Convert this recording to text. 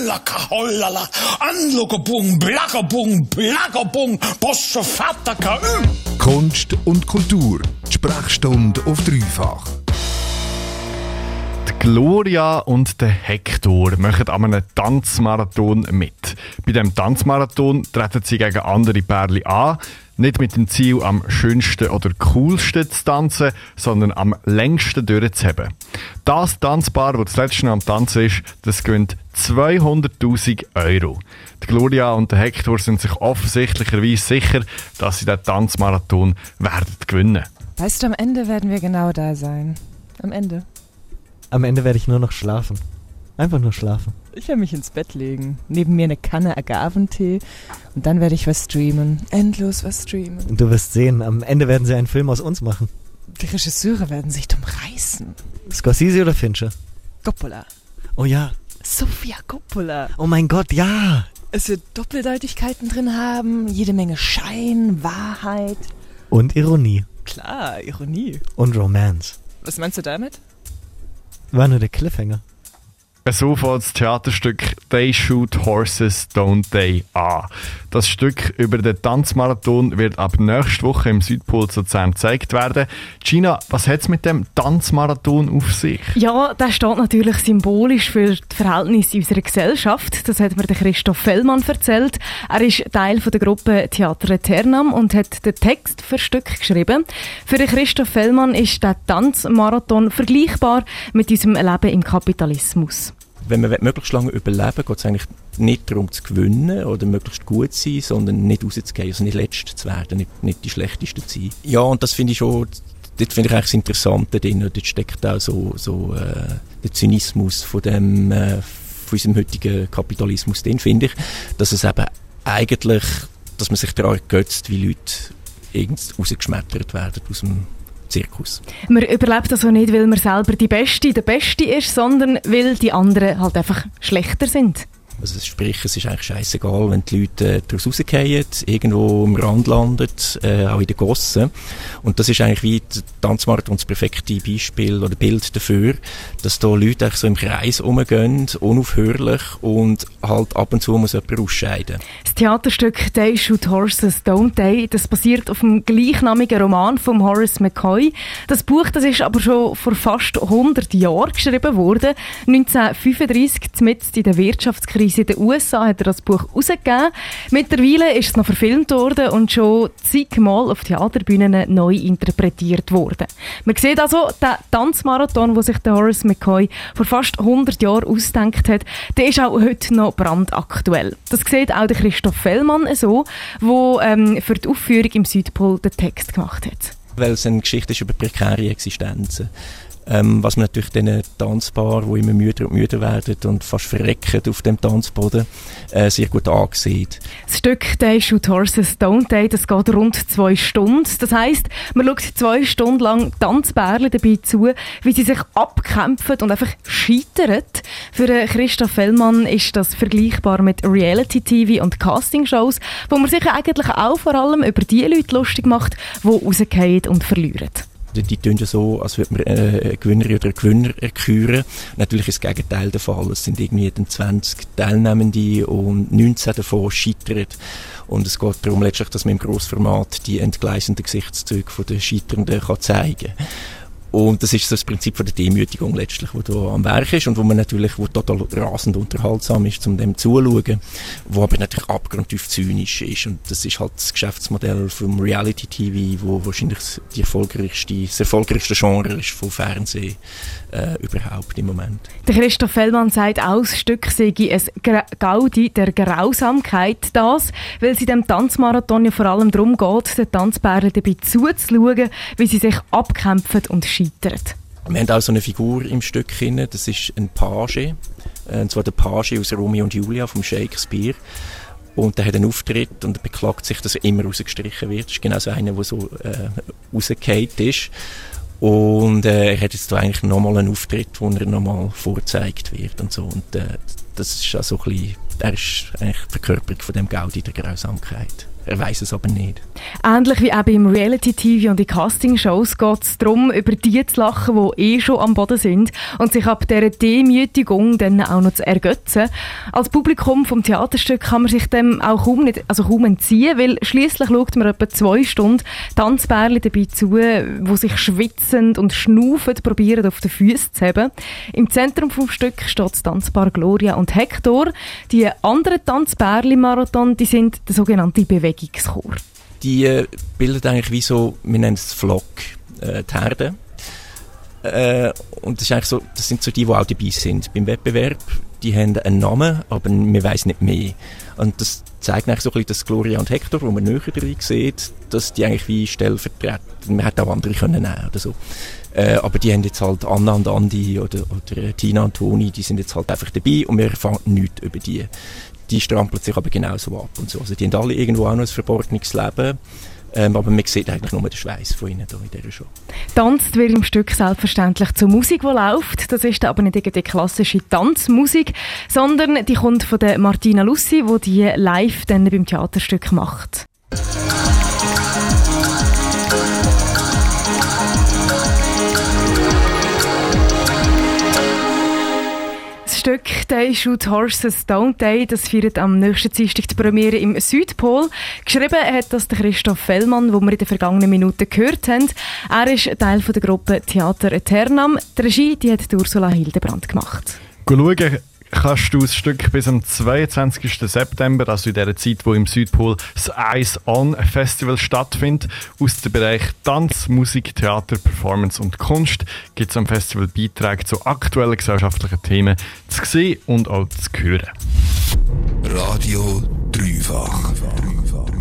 hollaka, hollala, anlogabung, blagabung, blagabung, posse fataka, Kunst und Kultur. Die Sprechstunde auf dreifach. Gloria und der Hector machen an einem Tanzmarathon mit. Bei dem Tanzmarathon treten sie gegen andere Pärchen an. Nicht mit dem Ziel, am schönsten oder coolsten zu tanzen, sondern am längsten durchzuheben. Das Tanzpaar, das letzte Mal am Tanzen ist, das gewinnt 200.000 Euro. Die Gloria und der Hector sind sich offensichtlicherweise sicher, dass sie den Tanzmarathon werden gewinnen. Weißt du, am Ende werden wir genau da sein. Am Ende. Am Ende werde ich nur noch schlafen. Einfach nur schlafen. Ich werde mich ins Bett legen. Neben mir eine Kanne Agaventee. Und dann werde ich was streamen. Endlos was streamen. Und du wirst sehen, am Ende werden sie einen Film aus uns machen. Die Regisseure werden sich dumm reißen. Scorsese oder Fincher? Coppola. Oh ja. Sophia Coppola. Oh mein Gott, ja. Es wird Doppeldeutigkeiten drin haben. Jede Menge Schein, Wahrheit. Und Ironie. Klar, Ironie. Und Romance. Was meinst du damit? War nur der Cliffhanger. So fängt das Theaterstück They Shoot Horses, Don't They an. Das Stück über den Tanzmarathon wird ab nächster Woche im Südpol Luzern gezeigt werden. Gina, was hat es mit dem Tanzmarathon auf sich? Ja, das steht natürlich symbolisch für die Verhältnisse unserer Gesellschaft. Das hat mir der Christoph Fellmann erzählt. Er ist Teil der Gruppe Theater Eternam und hat den Text für das Stück geschrieben. Für Christoph Fellmann ist der Tanzmarathon vergleichbar mit unserem Leben im Kapitalismus wenn man möglichst lange überleben will, geht es eigentlich nicht darum zu gewinnen oder möglichst gut zu sein, sondern nicht rauszugehen, also nicht letzt zu werden, nicht, nicht die Schlechteste zu sein. Ja, und das finde ich schon, dort finde ich eigentlich das Interessante drin. Dort steckt auch so, so äh, der Zynismus von dem, äh, von unserem heutigen Kapitalismus drin, finde ich, dass es eben eigentlich, dass man sich daran ergötzt, wie Leute irgendwie rausgeschmettert werden aus dem Zirkus. Man überlebt also nicht, weil man selber die Beste, der Beste ist, sondern weil die anderen halt einfach schlechter sind. Also sprich, es ist eigentlich scheißegal, wenn die Leute äh, daraus rausgehen, irgendwo am Rand landen, äh, auch in den Gossen. Und das ist eigentlich wie der Tanzmarathon das perfekte Beispiel oder Bild dafür, dass da Leute so im Kreis rumgehen, unaufhörlich und halt ab und zu muss jemand ausscheiden. Das Theaterstück They Shoot Horses, Don't They, das basiert auf dem gleichnamigen Roman von Horace McCoy. Das Buch, das ist aber schon vor fast 100 Jahren geschrieben worden. 1935, mitten in der Wirtschaftskrise in den USA hat er das Buch herausgegeben. Mittlerweile ist es noch verfilmt worden und schon zigmal auf Theaterbühnen neu interpretiert worden. Man sieht also, der Tanzmarathon, den sich Horace McCoy vor fast 100 Jahren ausdenkt hat, der ist auch heute noch brandaktuell. Das sieht auch Christoph Fellmann so, der ähm, für die Aufführung im Südpol den Text gemacht hat. Weil es eine Geschichte ist über prekäre Existenzen. Ähm, was man natürlich diesen Tanzpaar, die immer müder und müder werden und fast verrecken auf dem Tanzboden, äh, sehr gut ansieht. Das Stück «They Shoot Horses, Don't They» das geht rund zwei Stunden. Das heisst, man schaut zwei Stunden lang Tanzbärle dabei zu, wie sie sich abkämpfen und einfach scheitern. Für Christoph Fellmann ist das vergleichbar mit Reality-TV und Castingshows, wo man sich eigentlich auch vor allem über die Leute lustig macht, die rausgehen und verlieren die, tun ja so, als würde man äh, eine Gewinnerin oder einen Gewinner erküren. Natürlich ist das Gegenteil der Fall. Es sind irgendwie 20 Teilnehmende und 19 davon scheitern. Und es geht darum letztlich, dass man im Grossformat die entgleisenden Gesichtszüge der Scheiternden kann zeigen kann. Und das ist so das Prinzip von der Demütigung letztlich, wo da am Werk ist und wo man natürlich, wo total rasend unterhaltsam ist, um dem zuzuschauen, wo aber natürlich abgrundtief zynisch ist. Und das ist halt das Geschäftsmodell vom Reality TV, wo wahrscheinlich die erfolgreichste, das erfolgreichste Genre ist vom Fernsehen äh, überhaupt im Moment. Der Christoph Fellmann sagt auch, das Stück sei ein Gaudi der Grausamkeit. Das, weil es in dem Tanzmarathon ja vor allem darum geht, den Tanzbären dabei zuzuschauen, wie sie sich abkämpfen und scheitern. Wir haben auch so eine Figur im Stück drin, das ist ein Page, äh, und zwar der Page aus Romeo und Julia vom Shakespeare. Und der hat einen Auftritt und beklagt sich, dass er immer rausgestrichen wird. Das ist genau so einer, der so äh, rausgefallen ist. Und äh, er hat jetzt da eigentlich nochmal einen Auftritt, wo er nochmal vorgezeigt wird und so. Und äh, das ist also ein bisschen, er ist eigentlich die Verkörperung von dem Gaudi der Grausamkeit. Er weiß es aber nicht. Ähnlich wie auch beim Reality-TV und in Castingshows geht es darum, über die zu lachen, die eh schon am Boden sind und sich ab dieser Demütigung dann auch noch zu ergötzen. Als Publikum vom Theaterstück kann man sich dem auch kaum, nicht, also kaum entziehen, weil schließlich schaut man etwa zwei Stunden Tanzbärli dabei zu, wo sich schwitzend und schnaufend probieren, auf den Füßen zu haben. Im Zentrum vom Stück steht das Tanzpaar Gloria und Hector. Die anderen Tanzbärli-Marathon, die sind der sogenannte Bewegungschor. Die äh, bilden eigentlich wie so, wir nennen es Flock, äh, die Herde. Äh, und das, ist eigentlich so, das sind so die, die auch dabei sind beim Wettbewerb. Die haben einen Namen, aber man weiß nicht mehr. Und das zeigt eigentlich so ein bisschen, dass Gloria und Hector, wo man näher drin sieht, dass die eigentlich wie stellvertreten, man hätte auch andere können nehmen oder so. Äh, aber die haben jetzt halt Anna und Andi oder, oder Tina und Toni, die sind jetzt halt einfach dabei und wir erfahren nichts über die. Die strampeln sich aber genauso ab und so. Also die haben alle irgendwo auch noch ein verborgenes Leben. Ähm, aber man sieht eigentlich nur den Schweiß von ihnen hier in dieser Show. Tanzt wird im Stück selbstverständlich zur Musik, die läuft. Das ist aber nicht die klassische Tanzmusik, sondern die kommt von der Martina Lussi, die die live dann beim Theaterstück macht. Stück «They Shoot Horses, Don't They» das feiert am nächsten Dienstag die Premiere im Südpol. Geschrieben hat das Christoph Fellmann, den wir in den vergangenen Minuten gehört haben. Er ist Teil der Gruppe Theater Eternam. Die Regie die hat Ursula Hildebrand gemacht. Schauen kannst du das Stück bis am 22. September, also in der Zeit, wo im Südpol das Eyes On Festival stattfindet. Aus dem Bereich Tanz, Musik, Theater, Performance und Kunst gibt es am Festival Beiträge zu aktuellen gesellschaftlichen Themen zu sehen und auch zu hören. Radio Dreifach.